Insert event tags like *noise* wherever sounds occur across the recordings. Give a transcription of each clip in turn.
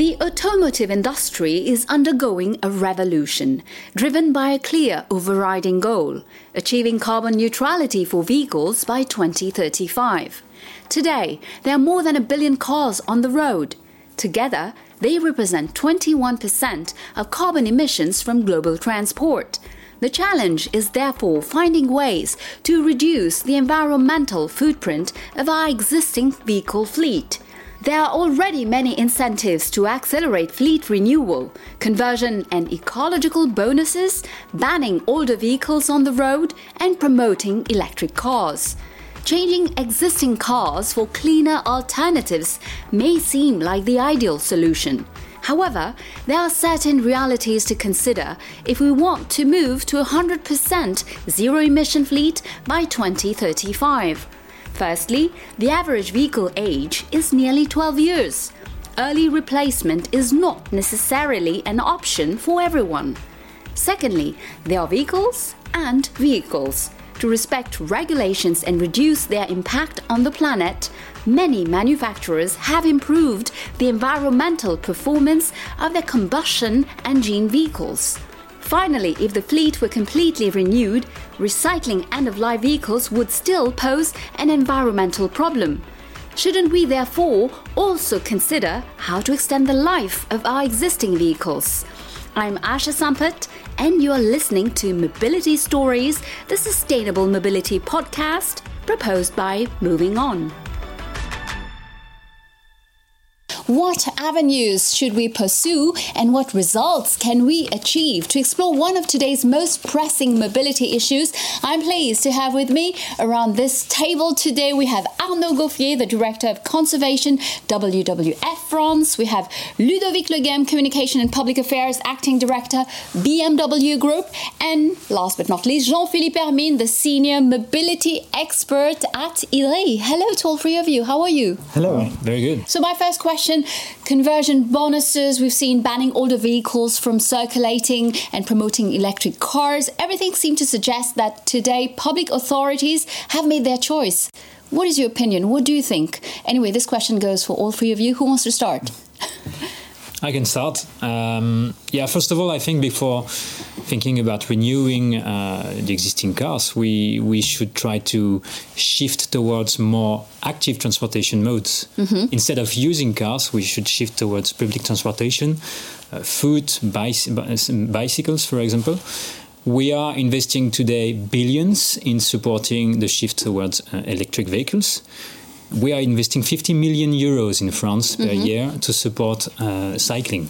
The automotive industry is undergoing a revolution, driven by a clear overriding goal achieving carbon neutrality for vehicles by 2035. Today, there are more than a billion cars on the road. Together, they represent 21% of carbon emissions from global transport. The challenge is therefore finding ways to reduce the environmental footprint of our existing vehicle fleet. There are already many incentives to accelerate fleet renewal, conversion and ecological bonuses, banning older vehicles on the road, and promoting electric cars. Changing existing cars for cleaner alternatives may seem like the ideal solution. However, there are certain realities to consider if we want to move to a 100% zero emission fleet by 2035. Firstly, the average vehicle age is nearly 12 years. Early replacement is not necessarily an option for everyone. Secondly, there are vehicles and vehicles. To respect regulations and reduce their impact on the planet, many manufacturers have improved the environmental performance of their combustion engine vehicles. Finally, if the fleet were completely renewed, recycling end of life vehicles would still pose an environmental problem. Shouldn't we therefore also consider how to extend the life of our existing vehicles? I'm Asha Sampat, and you are listening to Mobility Stories, the sustainable mobility podcast proposed by Movin'On. What avenues should we pursue and what results can we achieve? To explore one of today's most pressing mobility issues, I'm pleased to have with me around this table today we have Arnaud Gauffier, the Director of Conservation, WWF France. We have Ludovic Legem, Communication and Public Affairs Acting Director, BMW Group. And last but not least, Jean-Philippe Hermine, the Senior Mobility Expert at IDDRI. Hello to all three of you. How are you? Hello. Very good. So my first question conversion bonuses. We've seen banning older vehicles from circulating and promoting electric cars. Everything seems to suggest that today public authorities have made their choice. What is your opinion? What do you think? Anyway, this question goes for all three of you. Who wants to start? *laughs* I can start. Um, yeah, first of all, I think before thinking about renewing uh, the existing cars, we we should try to shift towards more active transportation modes. Mm-hmm. Instead of using cars, we should shift towards public transportation, uh, foot, bicy- bicycles, for example. We are investing today billions in supporting the shift towards uh, electric vehicles we are investing 50 million euros in France per mm-hmm. year to support uh, cycling.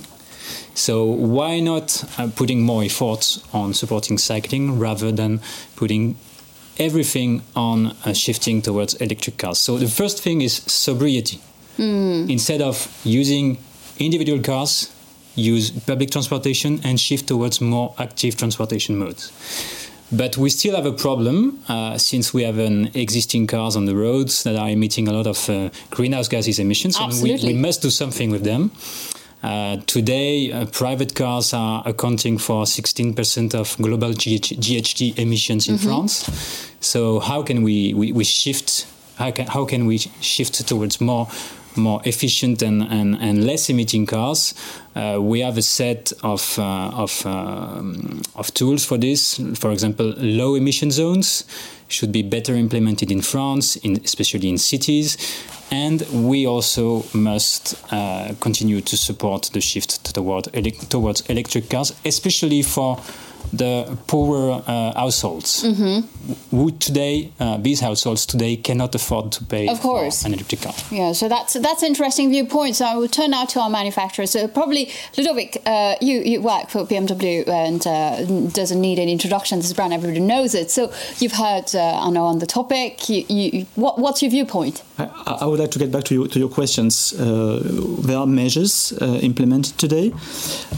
So why not uh, putting more effort on supporting cycling rather than putting everything on uh, shifting towards electric cars? So the first thing is sobriety. Mm. Instead of using individual cars, use public transportation and shift towards more active transportation modes. But we still have a problem uh, since we have an existing cars on the roads that are emitting a lot of uh, greenhouse gases emissions. Absolutely. We, we, must do something with them. Uh, today, uh, private cars are accounting for 16% of global GH- GHG emissions in mm-hmm. France. So how can we, we, we shift? How can, how can we shift towards more more efficient and, and, and less emitting cars. Uh, we have a set of, uh, of, um, of tools for this. For example, low emission zones should be better implemented in France, in, especially in cities. And we also must uh, continue to support the shift toward ele- towards electric cars, especially for the poorer uh, households. Mm-hmm. who today uh, these households today cannot afford to pay of course. an electric car. Yeah so that's that's interesting viewpoint. So i will turn now to our manufacturers so probably ludovic uh, you you work for bmw and uh, doesn't need any introduction. This brand everybody knows it. So you've heard uh, i know on the topic. You, you, what, what's your viewpoint? I, I, would like to get back to, you, to your questions. Uh, there are measures implemented today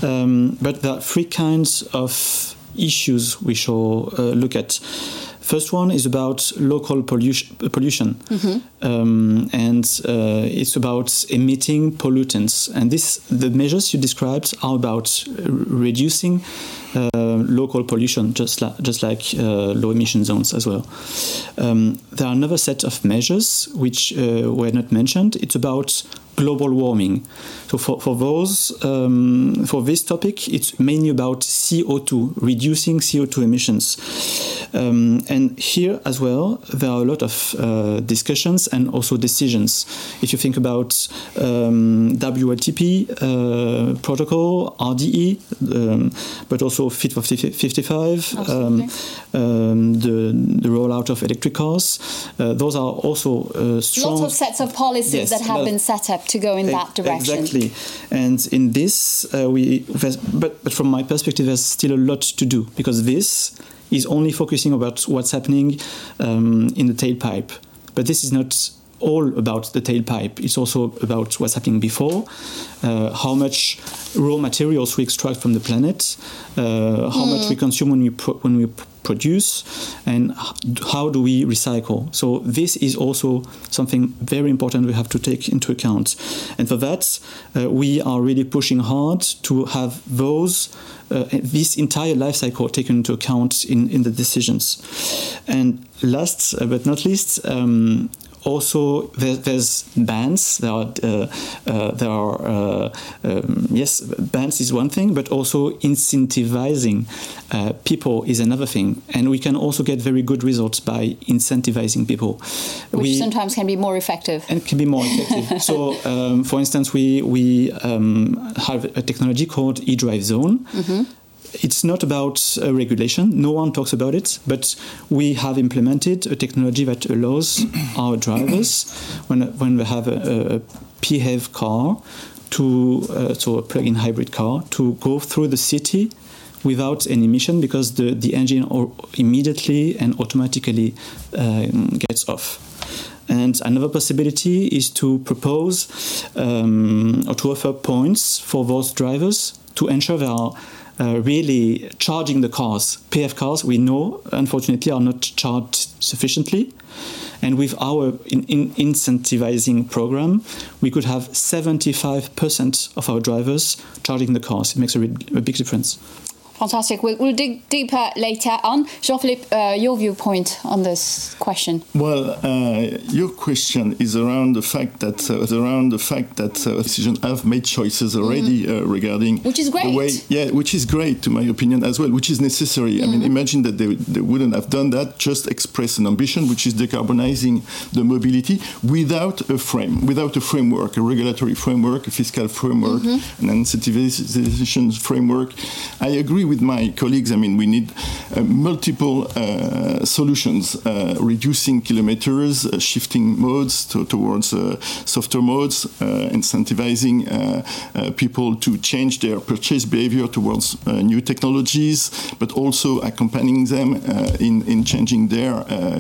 um, but there are three kinds of issues we shall uh, look at. First one is about local pollution, pollution. Mm-hmm. Um, and uh, it's about emitting pollutants. And this, the measures you described are about reducing uh, local pollution, just, la- just like uh, low emission zones as well. Um, there are another set of measures which uh, were not mentioned. It's about global warming. So for, for those, um, for this topic, it's mainly about CO2, reducing CO2 emissions. Um, and here as well, there are a lot of uh, discussions and also decisions. If you think about um, WLTP uh, protocol, RDE, um, but also Fit for 55, um, um, the, the rollout of electric cars, uh, those are also uh, strong. Lots of sets of policies yes, that have been set up to go in that direction. Exactly. And in this, uh, we, but, but from my perspective, there's still a lot to do because this is only focusing about what's happening um, in the tailpipe. But this is not all about the tailpipe. It's also about what's happening before, uh, how much raw materials we extract from the planet, uh, how mm. much we consume when we when we produce, and how do we recycle. So this is also something very important we have to take into account. And for that, uh, we are really pushing hard to have those. Uh, this entire life cycle taken into account in, in the decisions. And last but not least, um, also there, there's bans. There are uh, uh, there are uh, um, yes, bans is one thing, but also incentivizing uh, people is another thing, and we can also get very good results by incentivizing people, which we, sometimes can be more effective. And can be more effective. *laughs* so, um, for instance, we we um, have a technology called eDrive Zone. Mm -hmm it's not about a regulation. No one talks about it, but we have implemented a technology that allows *coughs* our drivers, when when they have a, a PHEV car, to uh, so a plug-in hybrid car, to go through the city without any emission because the the engine immediately and automatically uh, gets off. And another possibility is to propose um, or to offer points for those drivers to ensure they are uh, really charging the cars. PF cars, we know, unfortunately, are not charged sufficiently. And with our in, in incentivizing program, we could have 75% of our drivers charging the cars. It makes a, a big difference. Fantastic. We'll, we'll, dig deeper later on. Jean Philippe, uh, your viewpoint on this question. Well, uh, your question is around the fact that uh, around the fact that uh, decisions have made choices already mm. regarding which is great. The way, yeah, which is great to my opinion as well, which is necessary. Mm. I mean, mm-hmm. imagine that they, they wouldn't have done that. Just express an ambition, which is decarbonizing the mobility without a frame, without a framework, a regulatory framework, a fiscal framework, mm -hmm. an incentivization framework. I agree with my colleagues, I mean, we need uh, multiple uh, solutions, uh, reducing kilometers, uh, shifting modes to, towards uh, softer modes, uh, incentivizing people to change their purchase behavior towards new technologies, but also accompanying them in, in changing their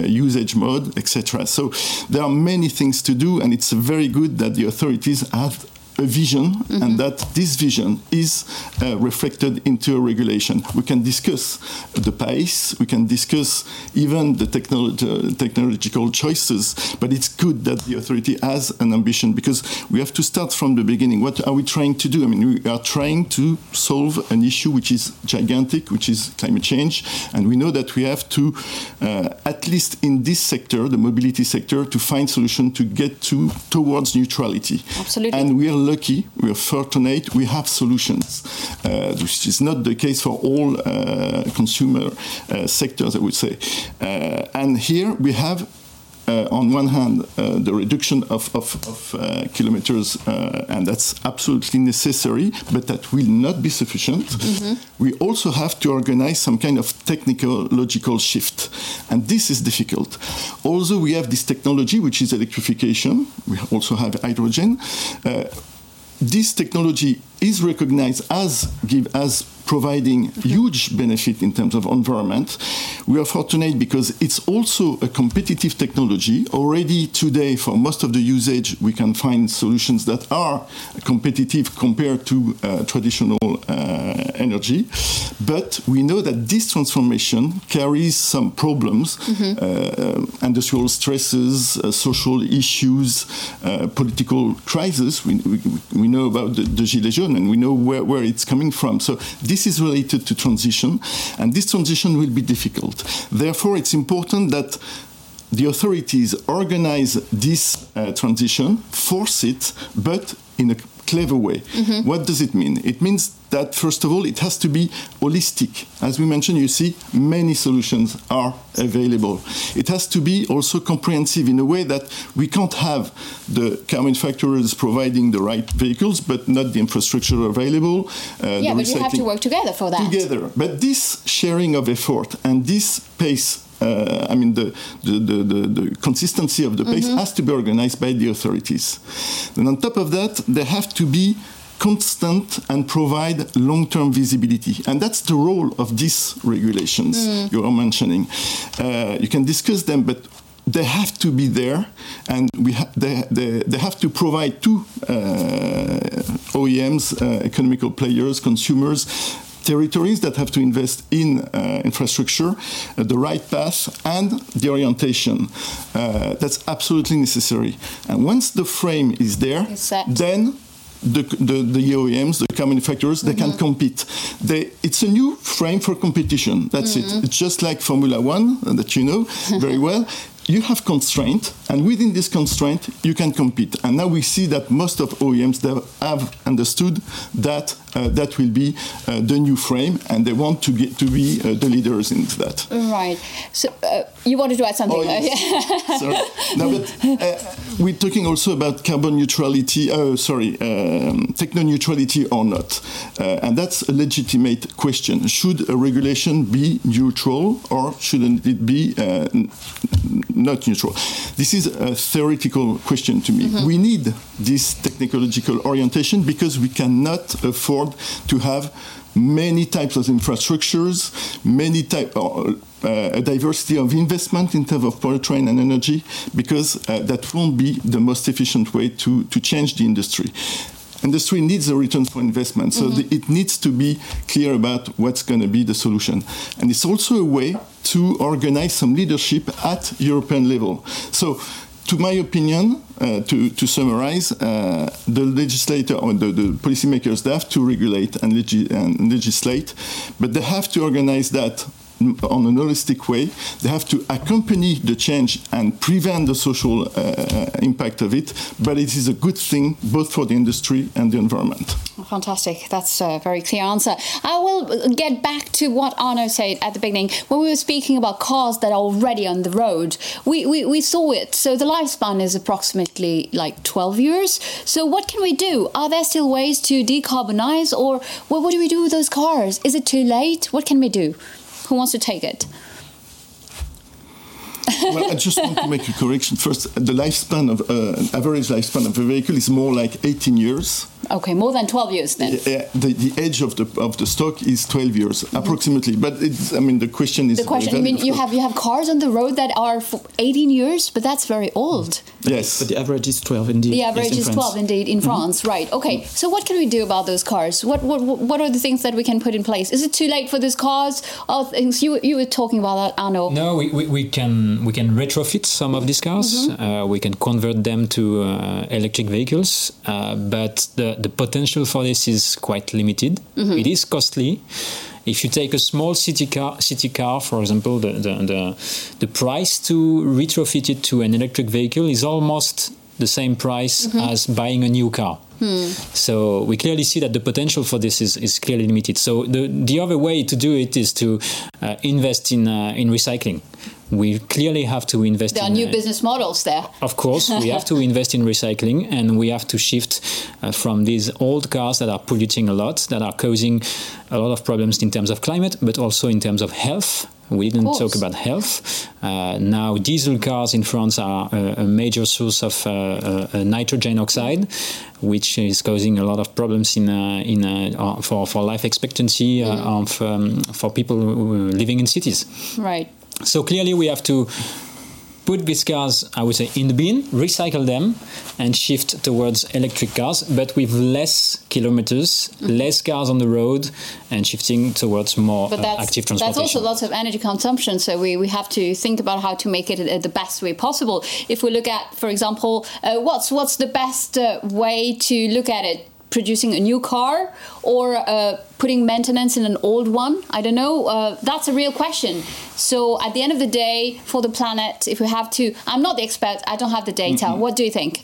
usage mode, etc. So there are many things to do, and it's very good that the authorities have a vision mm -hmm. and that this vision is uh, reflected into a regulation. We can discuss the pace, we can discuss even the technolo technological choices, but it's good that the authority has an ambition because we have to start from the beginning. What are we trying to do? I mean, we are trying to solve an issue which is gigantic, which is climate change, and we know that we have to, uh, at least in this sector, the mobility sector, to find solution to get to towards neutrality. Absolutely. And we are lucky, we are fortunate, we have solutions, uh, which is not the case for all uh, consumer uh, sectors, I would say. Uh, and here we have uh, on one hand, uh, the reduction of, of, of uh, kilometers, uh, and that's absolutely necessary, but that will not be sufficient. Mm -hmm. We also have to organize some kind of technical logical shift, and this is difficult. Also, we have this technology, which is electrification. We also have hydrogen. This technology is recognized as give as providing huge benefit in terms of environment. We are fortunate because it's also a competitive technology. Already today, for most of the usage, we can find solutions that are competitive compared to uh, traditional uh, energy. But we know that this transformation carries some problems, mm -hmm. uh, industrial stresses, uh, social issues, uh, political crises. We, we, we, know about the, the Gilets jaunes and we know where, where it's coming from. So this is related to transition, and this transition will be difficult. Therefore, it's important that the authorities organize this uh, transition, force it, but in a clever way. Mm-hmm. What does it mean? It means that first of all, it has to be holistic. As we mentioned, you see, many solutions are available. It has to be also comprehensive in a way that we can't have the car manufacturers providing the right vehicles, but not the infrastructure available. Uh, yeah, but you have to work together for that. Together. But this sharing of effort and this pace uh, I mean, the, the, the, the, consistency of the pace mm-hmm. has to be organized by the authorities. And on top of that, they have to be constant and provide long-term visibility. And that's the role of these regulations mm. you are mentioning. Uh, you can discuss them, but they have to be there, and we ha- they, they, they have to provide to uh, OEMs, uh, economical players, consumers, territories that have to invest in uh, infrastructure, uh, the right path, and the orientation. Uh, that's absolutely necessary. And once the frame is there, then the, the, the, OEMs, the car manufacturers, they mm-hmm. can compete. They, it's a new frame for competition. That's mm-hmm. it. It's just like Formula One that you know *laughs* very well you have constraint, and within this constraint, you can compete. And now we see that most of OEMs have understood that uh, that will be uh, the new frame, and they want to get to be uh, the leaders in that. Right. So uh, you wanted to add something? Oh, yes. *laughs* sorry. No, but uh, we're talking also about carbon neutrality. Oh, sorry, um, techno neutrality or not, uh, and that's a legitimate question. Should a regulation be neutral, or shouldn't it be? not neutral. This is a theoretical question to me. Mm-hmm. We need this technological orientation because we cannot afford to have many types of infrastructures, many type, uh, uh, a diversity of investment in terms of powertrain and energy, because uh, that won't be the most efficient way to, to change the industry industry needs a return for investment. So mm-hmm. the, it needs to be clear about what's going to be the solution. And it's also a way to organize some leadership at European level. So to my opinion, uh, to, to, summarize, uh, the legislator or the, the policymakers they have to regulate and, legi- and, legislate, but they have to organize that on an holistic way. They have to accompany the change and prevent the social uh, impact of it, but it is a good thing both for the industry and the environment. Fantastic. That's a very clear answer. I will get back to what Arnaud said at the beginning. When we were speaking about cars that are already on the road, we, we, we saw it. So the lifespan is approximately like 12 years. So what can we do? Are there still ways to decarbonize or what, what do we do with those cars? Is it too late? What can we do? Who wants to take it? Well, I just want to make a correction. First, the lifespan of uh, average lifespan of a vehicle is more like 18 years. Okay, more than 12 years then. Yeah, the, the age of the of the stock is 12 years approximately. But it's, I mean, the question is the question. I mean, you have you have cars on the road that are 18 years, but that's very old. Yes, but the average is 12 indeed. The average yes, is 12 indeed in mm-hmm. France, right? Okay, so what can we do about those cars? What what what are the things that we can put in place? Is it too late for those cars? Oh, things you you were talking about that, Arnaud. No, we, we, we can we can retrofit some of these cars. Mm-hmm. Uh, we can convert them to uh, electric vehicles, uh, but the the potential for this is quite limited. Mm-hmm. It is costly. If you take a small city car, city car, for example, the, the, the, the price to retrofit it to an electric vehicle is almost the same price mm-hmm. as buying a new car. Hmm. So we clearly see that the potential for this is, is clearly limited. So the, the other way to do it is to uh, invest in, uh, in recycling we clearly have to invest. There in, are new uh, business models there. Of course, we have to *laughs* invest in recycling, and we have to shift uh, from these old cars that are polluting a lot, that are causing a lot of problems in terms of climate, but also in terms of health. We didn't talk about health. Uh, now, diesel cars in France are a, a major source of uh, uh, nitrogen oxide, which is causing a lot of problems in uh, in for for life expectancy mm. of um, for people living in cities. Right. So clearly, we have to put these cars, I would say, in the bin, recycle them, and shift towards electric cars, but with less kilometers, mm-hmm. less cars on the road, and shifting towards more uh, active transportation. That's also lots of energy consumption, so we, we have to think about how to make it the best way possible. If we look at, for example, uh, what's what's the best uh, way to look at it? Producing a new car or uh, putting maintenance in an old one? I don't know. Uh, that's a real question. So at the end of the day, for the planet, if we have to, I'm not the expert. I don't have the data. Mm -hmm. What do you think?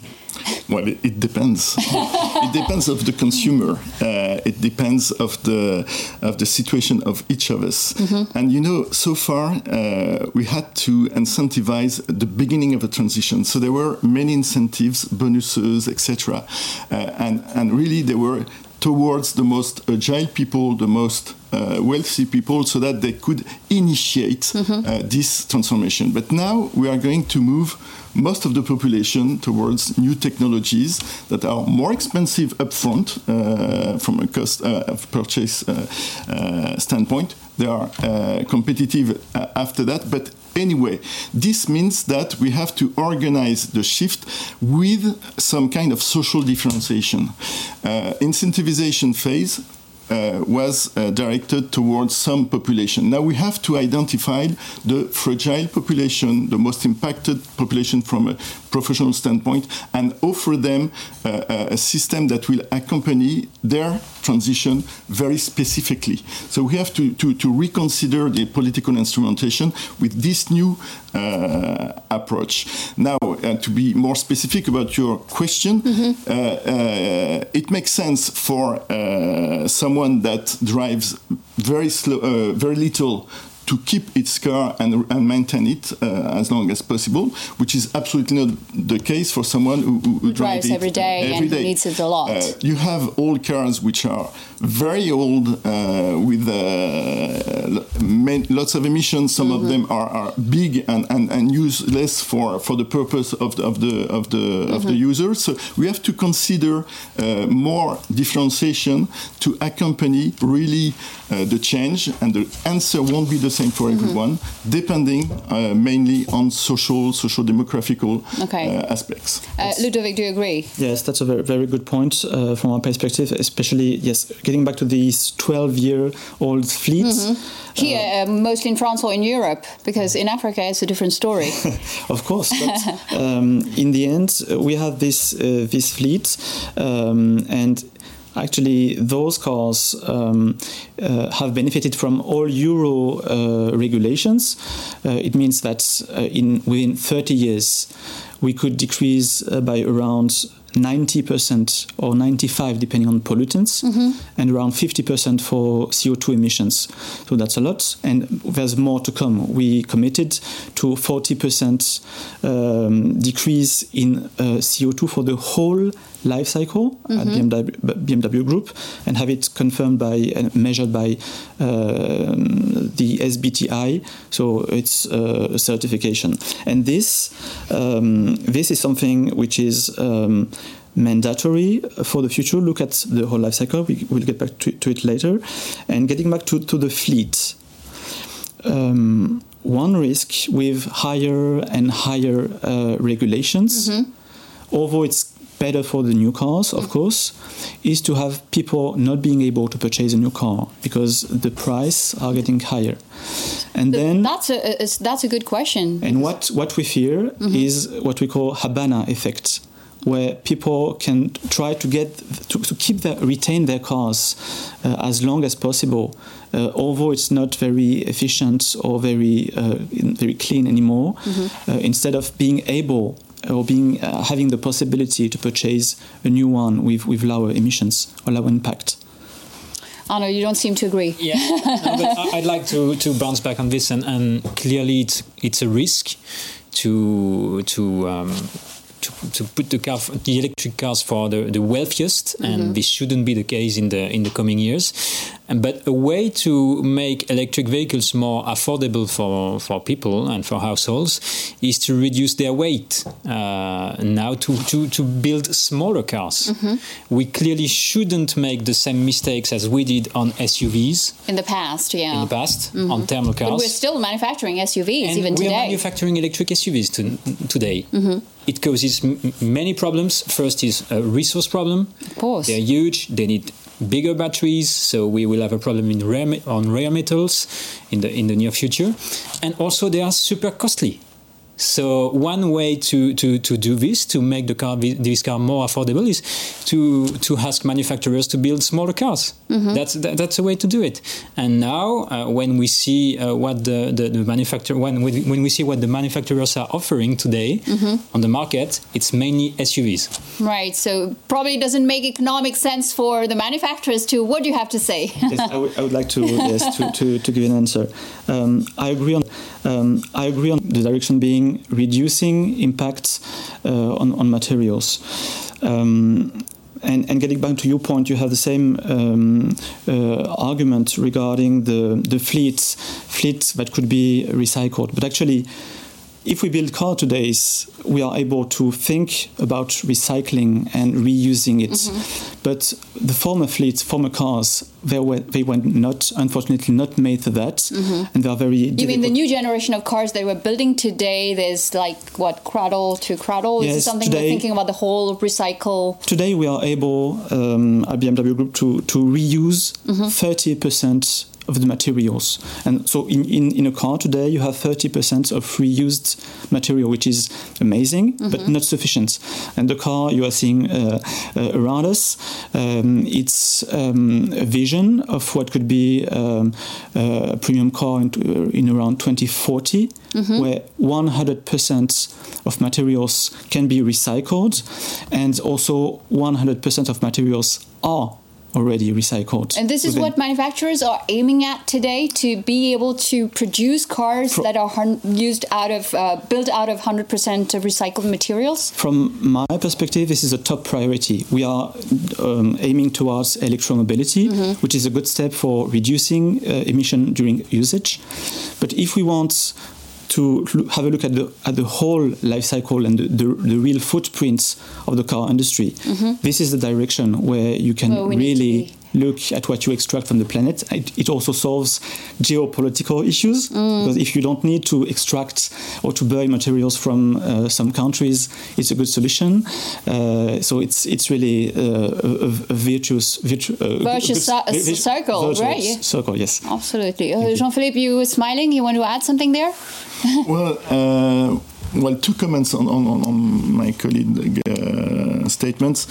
Well, it, depends. *laughs* it depends of the consumer. Uh, it depends of the of the situation of each of us. Mm-hmm. And you know, so far uh, we had to incentivize the beginning of a transition. So there were many incentives, bonuses, etc. Uh, and and really there were towards the most agile people, the most uh, wealthy people, so that they could initiate mm-hmm. uh, this transformation. But now we are going to move most of the population towards new technologies that are more expensive upfront uh, from a cost uh, of purchase uh, uh, standpoint. They are competitive after that, but anyway. This means that we have to organize the shift with some kind of social differentiation. Uh, incentivization phase uh, was uh, directed towards some population. Now we have to identify the fragile population, the most impacted population from a professional standpoint, and offer them uh, a system that will accompany their transition very specifically. So we have to, to, to reconsider the political instrumentation with this new uh, approach. Now, uh, to be more specific about your question, mm-hmm. uh, it makes sense for someone that drives very slow, very little to keep its car and, and maintain it uh, as long as possible, which is absolutely not the case for someone who, who, who drives, drives every day every and day. needs it a lot. Uh, you have old cars which are very old uh, with uh, lots of emissions. Some mm-hmm. of them are, are big and, and, and useless for, for the purpose of the of the of the mm-hmm. of the mm-hmm. user. So we have to consider uh, more differentiation to accompany really uh, the change, and the answer won't be the same for mm-hmm. everyone, depending uh, mainly on social, social demographical okay. Uh, aspects. Ludovic, do you agree? Yes, that's a very very good point from our perspective, especially yes getting back to these 12 year old fleets. Mm-hmm. Here, uh, uh, mostly in France or in Europe, because in Africa it's a different story. *laughs* of course, but um, in the end, we have this uh, this fleet, um, and actually those cars um, uh, have benefited from all Euro uh, regulations. Uh, it means that uh, in within 30 years we could decrease by around 90% or 95 depending on pollutants mm-hmm. and around 50% for CO2 emissions. So that's a lot and there's more to come. We committed to 40% um, decrease in uh, CO2 for the whole life cycle mm-hmm. at BMW, BMW, Group and have it confirmed by and measured by uh, the SBTI. So it's uh, a certification. And this um, this is something which is um, mandatory for the future. Look at the whole life cycle. We will get back to, to, it later. And getting back to, to the fleet. Um, one risk with higher and higher uh, regulations, mm-hmm. although it's better for the new cars, of course, is to have people not being able to purchase a new car because the price are getting higher. And then that's a, that's a good question. And what what we fear mm-hmm. is what we call Havana effect, where people can try to get to, to keep their retain their cars uh, as long as possible. Uh, although it's not very efficient or very uh, very clean anymore, mm-hmm. Uh, instead of being able or being uh, having the possibility to purchase a new one with, with lower emissions or lower impact. Arnaud, you don't seem to agree. Yeah, *laughs* no, but I'd like to, to bounce back on this, and, and clearly it's it's a risk to to um, to, to put the car, the electric cars for the, the wealthiest, mm-hmm. and this shouldn't be the case in the in the coming years. And, but a way to make electric vehicles more affordable for, for people and for households is to reduce their weight. Uh, now to, to, to build smaller cars. Mm-hmm. We clearly shouldn't make the same mistakes as we did on SUVs. In the past, yeah. In the past, mm-hmm. on thermal cars. But we're still manufacturing SUVs and even today. We are manufacturing electric SUVs to, today. Mm-hmm it causes many problems. First is a resource problem. Of course. They're huge. They need bigger batteries, so we will have a problem in rare, on rare metals in the in the near future. And also they are super costly. So one way to, to, to do this, to make the car this car more affordable, is to to ask manufacturers to build smaller cars. Mm-hmm. That's that, that's a way to do it. And now, uh, when we see uh, what the, the, the manufacturer when we, when we see what the manufacturers are offering today mm-hmm. on the market, it's mainly SUVs. Right. So probably doesn't make economic sense for the manufacturers to. What do you have to say? yes, I, w- I would like to yes to, to, to give an answer. Um, I agree on um, I agree on the direction being reducing impacts uh, on, on materials. Um, and, and, getting back to your point, you have the same um, uh, argument regarding the, the fleets, fleets that could be recycled. But actually, if we build car today, we are able to think about recycling and reusing it. Mm-hmm. But the former fleets, former cars, they were they were not unfortunately not made for that, mm-hmm. and they are very. You difficult. mean the new generation of cars they were building today? There's like what cradle to cradle. Yes, Is something today, we're thinking about the whole recycle? Today we are able um, at BMW Group to to reuse mm-hmm. 30 percent of the materials. And so in, in, in a car today, you have 30% of reused material, which is amazing, mm-hmm. but not sufficient. And the car you are seeing uh, uh, around us, um, it's um, a vision of what could be um, a premium car in, in around 2040, mm-hmm. where 100% of materials can be recycled, and also 100% of materials are already recycled. And this is what manufacturers are aiming at today to be able to produce cars that are used out of uh, built out of 100% recycled materials. From my perspective, this is a top priority. We are um, aiming towards electromobility, mm-hmm. which is a good step for reducing uh, emission during usage. But if we want to have a look at the at the whole life cycle and the, the, the real footprints of the car industry. Mm-hmm. This is the direction where you can well, really look at what you extract from the planet. It, it also solves geopolitical issues mm. because if you don't need to extract or to buy materials from uh, some countries, it's a good solution. Uh, so it's it's really uh, a, a, virtuous virtu- uh, virtuous circle, right? Circle, yes. Absolutely. Uh, Jean-Philippe, you were smiling. You want to add something there? *laughs* well. Uh, well, two comments on, on, on my colleague statements.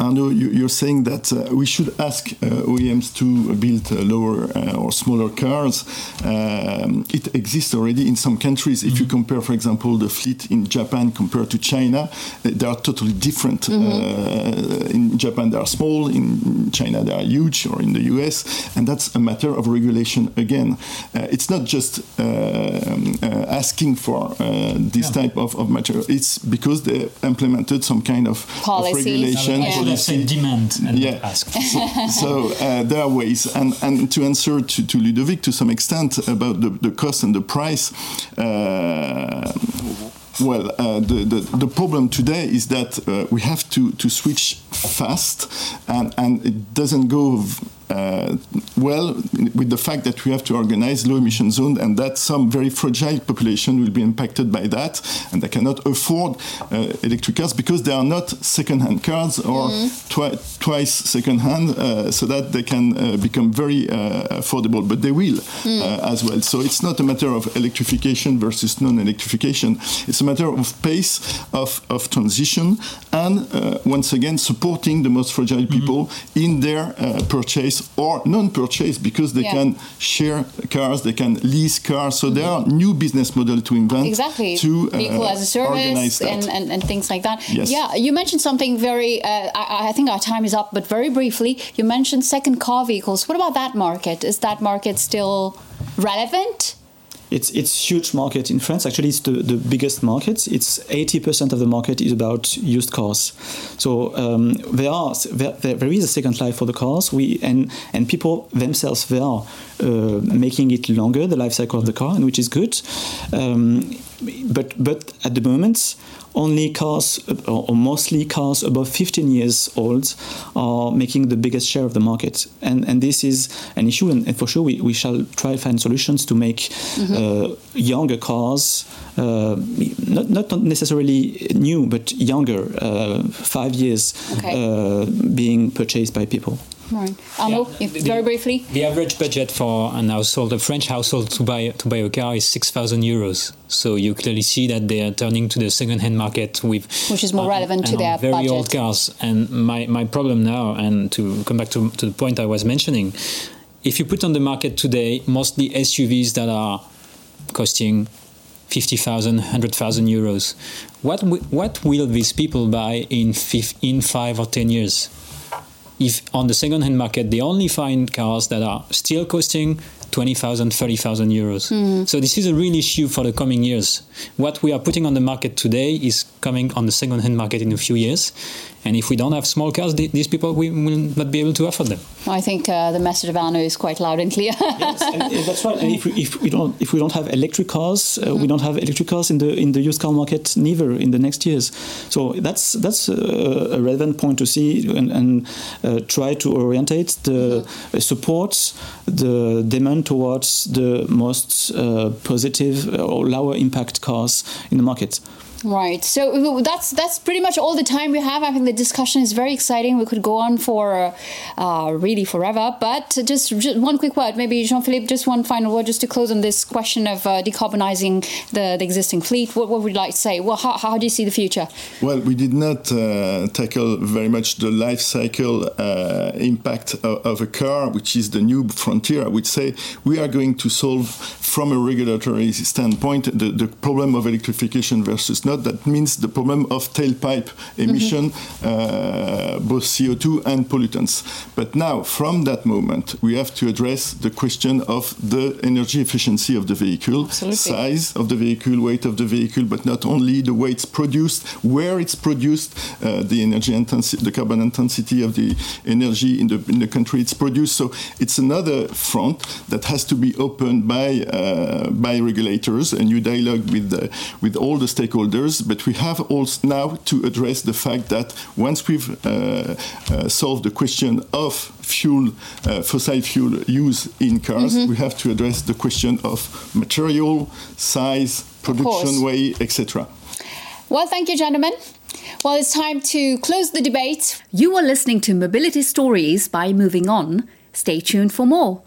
Arnaud, you, are saying that uh, we should ask uh, OEMs to build uh, lower uh, or smaller cars. Um, it exists already in some countries. If mm -hmm. you mm-hmm. compare, for example, the fleet in Japan compared to China, uh, they are totally different. Mm -hmm. in Japan, they are small. In China, they are huge, or in the US, and that's a matter of regulation again. it's not just um, asking for this yeah. type of, of material. It's because they implemented some kind of, of regulation. Yeah say demand and yeah. ask. so, so uh, there are ways, and and to answer to, to Ludovic to some extent about the, the cost and the price. Uh, well, uh, the, the, the, problem today is that uh, we have to, to switch fast, and, and it doesn't go uh, well with the fact that we have to organize low emission zones and that some very fragile population will be impacted by that and they cannot afford uh, electric cars because they are not second-hand cars or mm. twi- twice second-hand uh, so that they can uh, become very uh, affordable but they will mm. as well so it's not a matter of electrification versus non-electrification it's a matter of pace of, of transition and once again supporting the most fragile mm-hmm. people mm-hmm. in their purchase or non-purchase because they yeah. can share cars, they can lease cars. So mm-hmm. there are new business models to invent. Exactly. To uh, vehicle as a service and, and, and, things like that. Yes. Yeah, you mentioned something very. Uh, I, I, think our time is up, but very briefly, you mentioned second car vehicles. What about that market? Is that market still relevant? It's it's huge market in France. Actually, it's the, the biggest market. It's eighty percent of the market is about used cars. So um, there are there, there is a second life for the cars. We and and people themselves they are uh, making it longer the life cycle of the car, and which is good. Um, but but at the moment only cars or mostly cars above 15 years old are making the biggest share of the market and and this is an issue and, and for sure we, we shall try to find solutions to make mm-hmm. uh, younger cars uh, not, not necessarily new but younger uh, five years okay. Uh, being purchased by people Right. Arnaud, Yeah. if- very briefly. The average budget for an household, a French household, to buy to buy a car is six thousand euros. So you clearly see that they are turning to the second-hand market with Which is more uh, relevant to and their very budget. old cars. And my, my problem now, and to come back to, to the point I was mentioning, if you put on the market today mostly SUVs that are costing 50,000, 100,000 euros, what what will these people buy in fif- in five or ten years? if on the second-hand market they only find cars that are still costing 20,000, 30,000 euros. Hmm. So this is a real issue for the coming years. What we are putting on the market today is coming on the second-hand market in a few years. And if we don't have small cars, th- these people we will not be able to afford them. I think uh, the message of Arnaud is quite loud and clear. *laughs* Yes, and, uh, that's right. And if we, if we don't if we don't have electric cars, uh, we don't have electric cars in the in the used car market neither in the next years. So that's that's a, a relevant point to see and, and uh, try to orientate the uh, support the demand towards the most uh, positive or lower impact cars in the market. Right. So that's that's pretty much all the time we have. I think the discussion is very exciting. We could go on for uh, really forever. But just, just one quick word, maybe Jean Philippe, just one final word, just to close on this question of uh, decarbonizing the, the existing fleet. What, what would you like to say? Well, how, how do you see the future? Well, we did not uh, tackle very much the life cycle uh, impact of, of, a car, which is the new frontier. I would say we are going to solve, from a regulatory standpoint, the, the problem of electrification versus not. That means the problem of tailpipe emission, mm-hmm. uh, both CO2 and pollutants. But now, from that moment, we have to address the question of the energy efficiency of the vehicle, Absolutely. size of the vehicle, weight of the vehicle, but not only the way it's produced, where it's produced, uh, the energy intensity, the carbon intensity of the energy in the in the country it's produced. So it's another front that has to be opened by uh, by regulators, a new dialogue with the, with all the stakeholders. But we have also now to address the fact that once we've uh, uh, solved the question of fuel, uh, fossil fuel use in cars, mm-hmm. we have to address the question of material, size, production way, etc. Well, thank you, gentlemen. Well, it's time to close the debate. You are listening to Mobility Stories by Movin'On. Stay tuned for more.